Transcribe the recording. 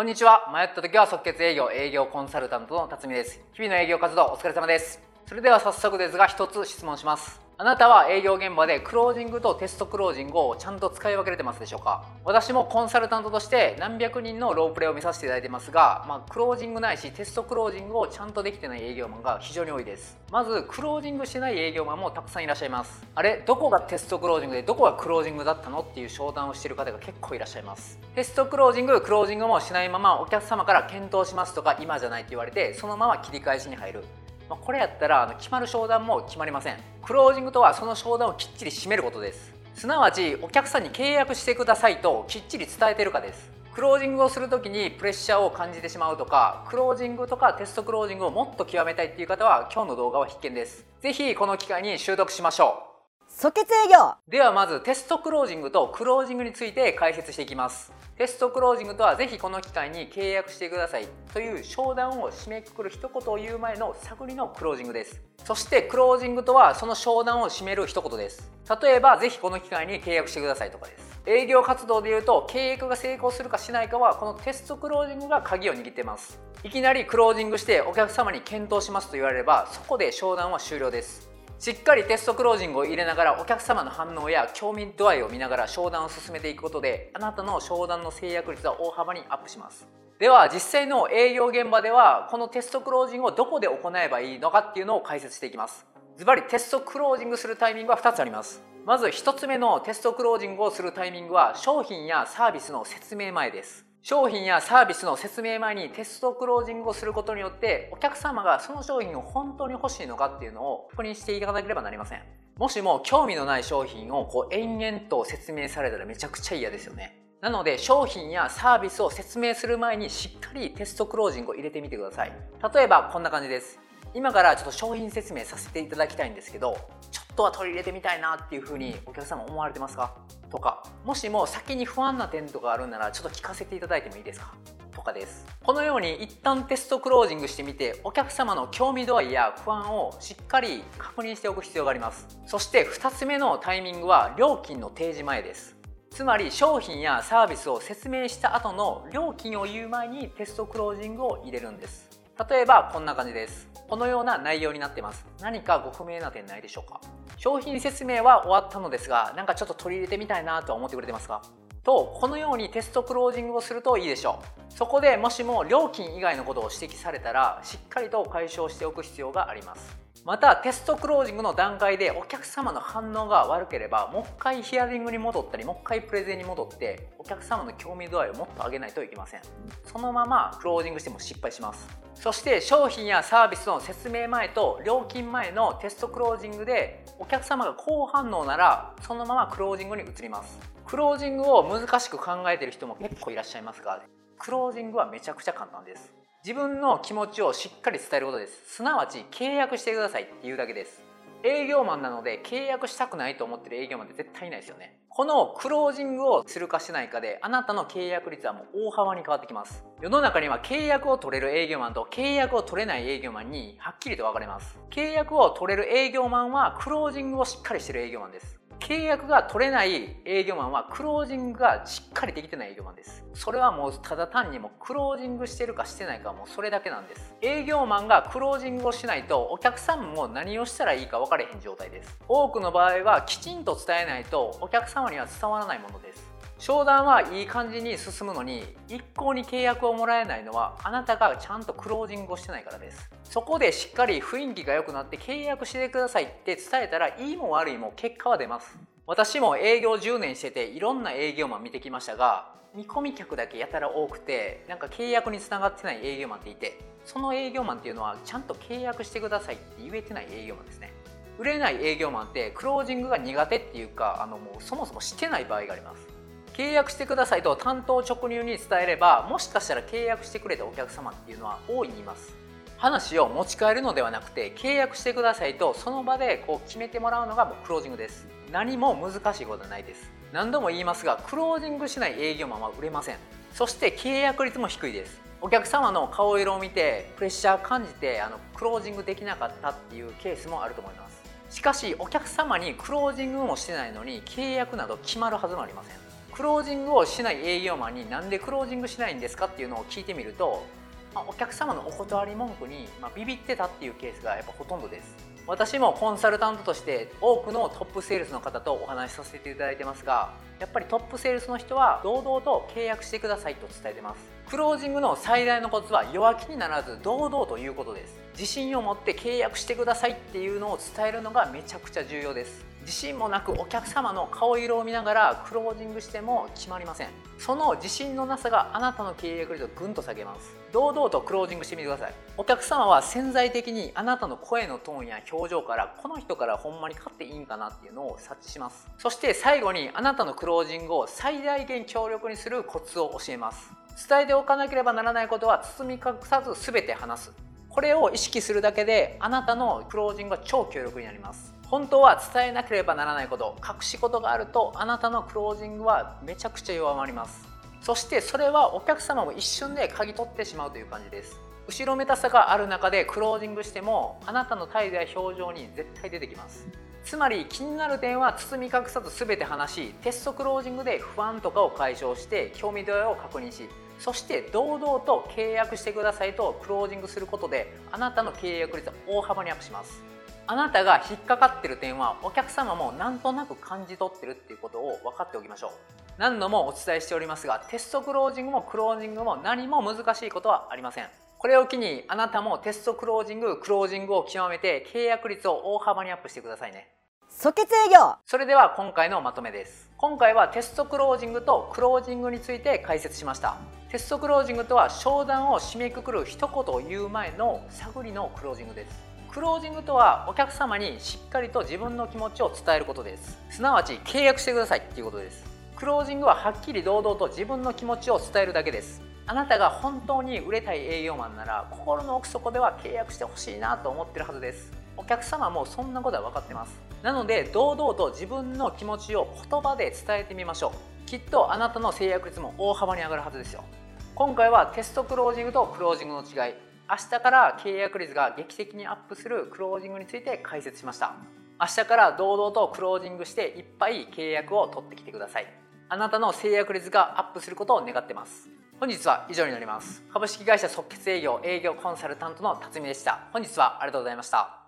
こんにちは。迷った時は即決営業、営業コンサルタントの辰巳です。日々の営業活動お疲れ様です。それでは早速ですが一つ質問します。あなたは営業現場でクロージングとテストクロージングをちゃんと使い分けれてますでしょうか？私もコンサルタントとして何百人のロープレイを見させていただいてますが、まあ、クロージングないしテストクロージングをちゃんとできてない営業マンが非常に多いです。まずクロージングしてない営業マンもたくさんいらっしゃいます。あれどこがテストクロージングでどこがクロージングだったのっていう商談をしてる方が結構いらっしゃいます。テストクロージングクロージングもしないままお客様から検討しますとか今じゃないって言われてそのまま切り返しに入る。ま、これやったら決まる商談も決まりません。クロージングとはその商談をきっちり締めることです。すなわちお客さんに契約してくださいときっちり伝えてるかです。クロージングをする時にプレッシャーを感じてしまうとかクロージングとかテストクロージングをもっと極めたいっていう方は今日の動画は必見です。是非この機会に習得しましょう。即決営業。ではまずテストクロージングとクロージングについて解説していきます。テストクロージングとはぜひこの機会に契約してくださいという商談を締めくくる一言を言う前の探りのクロージングです。そしてクロージングとはその商談を締める一言です。例えばぜひこの機会に契約してくださいとかです。営業活動でいうと契約が成功す。るかしないかはこのテストクロージングが鍵を握ってます。いきなりクロージングしてお客様に検討しますと言われればそこで商談は終了です。しっかりテストクロージングを入れながらお客様の反応や興味度合いを見ながら商談を進めていくことであなたの商談の制約率は大幅にアップします。では実際の営業現場ではこのテストクロージングをどこで行えばいいのかっていうのを解説していきます。ズバリテストクロージングするタイミングは2つあります。まず1つ目のテストクロージングをするタイミングは商品やサービスの説明前です。商品やサービスの説明前にテストクロージングをすることによってお客様がその商品を本当に欲しいのかっていうのを確認していかなければなりません。もしも興味のない商品をこう延々と説明されたらめちゃくちゃ嫌ですよね。なので商品やサービスを説明する前にしっかりテストクロージングを入れてみてください。例えばこんな感じです。今からちょっと商品説明させていただきたいんですけどちょっとは取り入れてみたいなっていうふうにお客様思われてますか？とか。もしも先に不安な点とかあるんならちょっと聞かせていただいてもいいですか？とかです。このように一旦テストクロージングしてみてお客様の興味度合いや不安をしっかり確認しておく必要があります。そして2つ目のタイミングは料金の提示前です。つまり商品やサービスを説明した後の料金を言う前にテストクロージングを入れるんです。例えばこんな感じです。このような内容になってます。何かご不明な点ないでしょうか？商品説明は終わったのですがなんかちょっと取り入れてみたいなとは思ってくれてますかとこのようにテストクロージングをするといいでしょう。そこでもしも料金以外のことを指摘されたらしっかりと解消しておく必要があります。またテストクロージングの段階でお客様の反応が悪ければもう一回ヒアリングに戻ったりもう一回プレゼンに戻ってお客様の興味度合いをもっと上げないといけません。そのままクロージングしても失敗します。そして商品やサービスの説明前と料金前のテストクロージングでお客様が好反応ならそのままクロージングに移ります。クロージングを難しく考えてる人も結構いらっしゃいますがクロージングはめちゃくちゃ簡単です。自分の気持ちをしっかり伝えることです。すなわち契約してくださいっていうだけです。営業マンなので契約したくないと思ってる営業マンって絶対いないですよね。このクロージングをするかしないかであなたの契約率はもう大幅に変わってきます。世の中には契約を取れる営業マンと契約を取れない営業マンにはっきりと分かれます。契約を取れる営業マンはクロージングをしっかりしてる営業マンです。契約が取れない営業マンはクロージングがしっかりできてない営業マンです。それはもうただ単にもクロージングしてるかしてないかもうそれだけなんです。営業マンがクロージングをしないとお客さんも何をしたらいいか分かれへん状態です。多くの場合はきちんと伝えないとお客様には伝わらないものです。商談はいい感じに進むのに一向に契約をもらえないのはあなたがちゃんとクロージングをしてないからです。そこでしっかり雰囲気が良くなって契約してくださいって伝えたらいいも悪いも結果は出ます。私も営業10年してていろんな営業マン見てきましたが見込み客だけやたら多くてなんか契約につながってない営業マンっていてその営業マンっていうのはちゃんと契約してくださいって言えてない営業マンですね。売れない営業マンってクロージングが苦手っていうかあのもうそもそもしてない場合があります。契約してくださいと担当直入に伝えればもしかしたら契約してくれたお客様っていうのは大いにいます。話を持ち帰るのではなくて契約してくださいとその場でこう決めてもらうのがもうクロージングです。何も難しいことはないです。何度も言いますがクロージングしない営業マンは売れません。そして契約率も低いです。お客様の顔色を見てプレッシャー感じてあのクロージングできなかったっていうケースもあると思います。しかしお客様にクロージングもしてないのに契約など決まるはずもありません。クロージングをしない営業マンになんでクロージングしないんですかっていうのを聞いてみると、まあ、お客様のお断り文句に、まあ、ビビってたっていうケースがやっぱほとんどです。私もコンサルタントとして多くのトップセールスの方とお話しさせていただいてますがやっぱりトップセールスの人は堂々と契約してくださいと伝えてます。クロージングの最大のコツは弱気にならず堂々ということです。自信を持って契約してくださいっていうのを伝えるのがめちゃくちゃ重要です。自信もなくお客様の顔色を見ながらクロージングしても決まりません。その自信のなさがあなたの契約率をぐんと下げます。堂々とクロージングしてみてください。お客様は潜在的にあなたの声のトーンや表情からこの人からほんまに買っていいんかなっていうのを察知します。そして最後にあなたのクロージングを最大限強力にするコツを教えます。伝えておかなければならないことは包み隠さず全て話す。これを意識するだけであなたのクロージングは超強力になります。本当は伝えなければならないこと隠し事があるとあなたのクロージングはめちゃくちゃ弱まります。そしてそれはお客様も一瞬で嗅ぎ取ってしまうという感じです。後ろめたさがある中でクロージングしてもあなたの態度や表情に絶対出てきます。つまり気になる点は包み隠さず全て話しテストクロージングで不安とかを解消して興味度合いを確認しそして堂々と契約してくださいとクロージングすることであなたの契約率は大幅にアップします。あなたが引っかかってる点はお客様もなんとなく感じ取ってるっていうことを分かっておきましょう。何度もお伝えしておりますがテストクロージングもクロージングも何も難しいことはありません。これを機にあなたもテストクロージングクロージングを極めて契約率を大幅にアップしてくださいね。即決営業。それでは今回のまとめです。今回はテストクロージングとクロージングについて解説しました。テストクロージングとは商談を締めくくる一言を言う前の探りのクロージングですクロージングとはお客様にしっかりと自分の気持ちを伝えることです。すなわち契約してくださいっていうことです。クロージングははっきり堂々と自分の気持ちを伝えるだけです。あなたが本当に売れたい営業マンなら心の奥底では契約してほしいなと思ってるはずです。お客様もそんなことは分かってます。なので堂々と自分の気持ちを言葉で伝えてみましょう。きっとあなたの制約率も大幅に上がるはずですよ。今回はテストクロージングとクロージングの違い。明日から契約率が劇的にアップするクロージングについて解説しました。明日から堂々とクロージングしていっぱい契約を取ってきてください。あなたの制約率がアップすることを願ってます。本日は以上になります。株式会社即決営業営業コンサルタントの辰巳でした。本日はありがとうございました。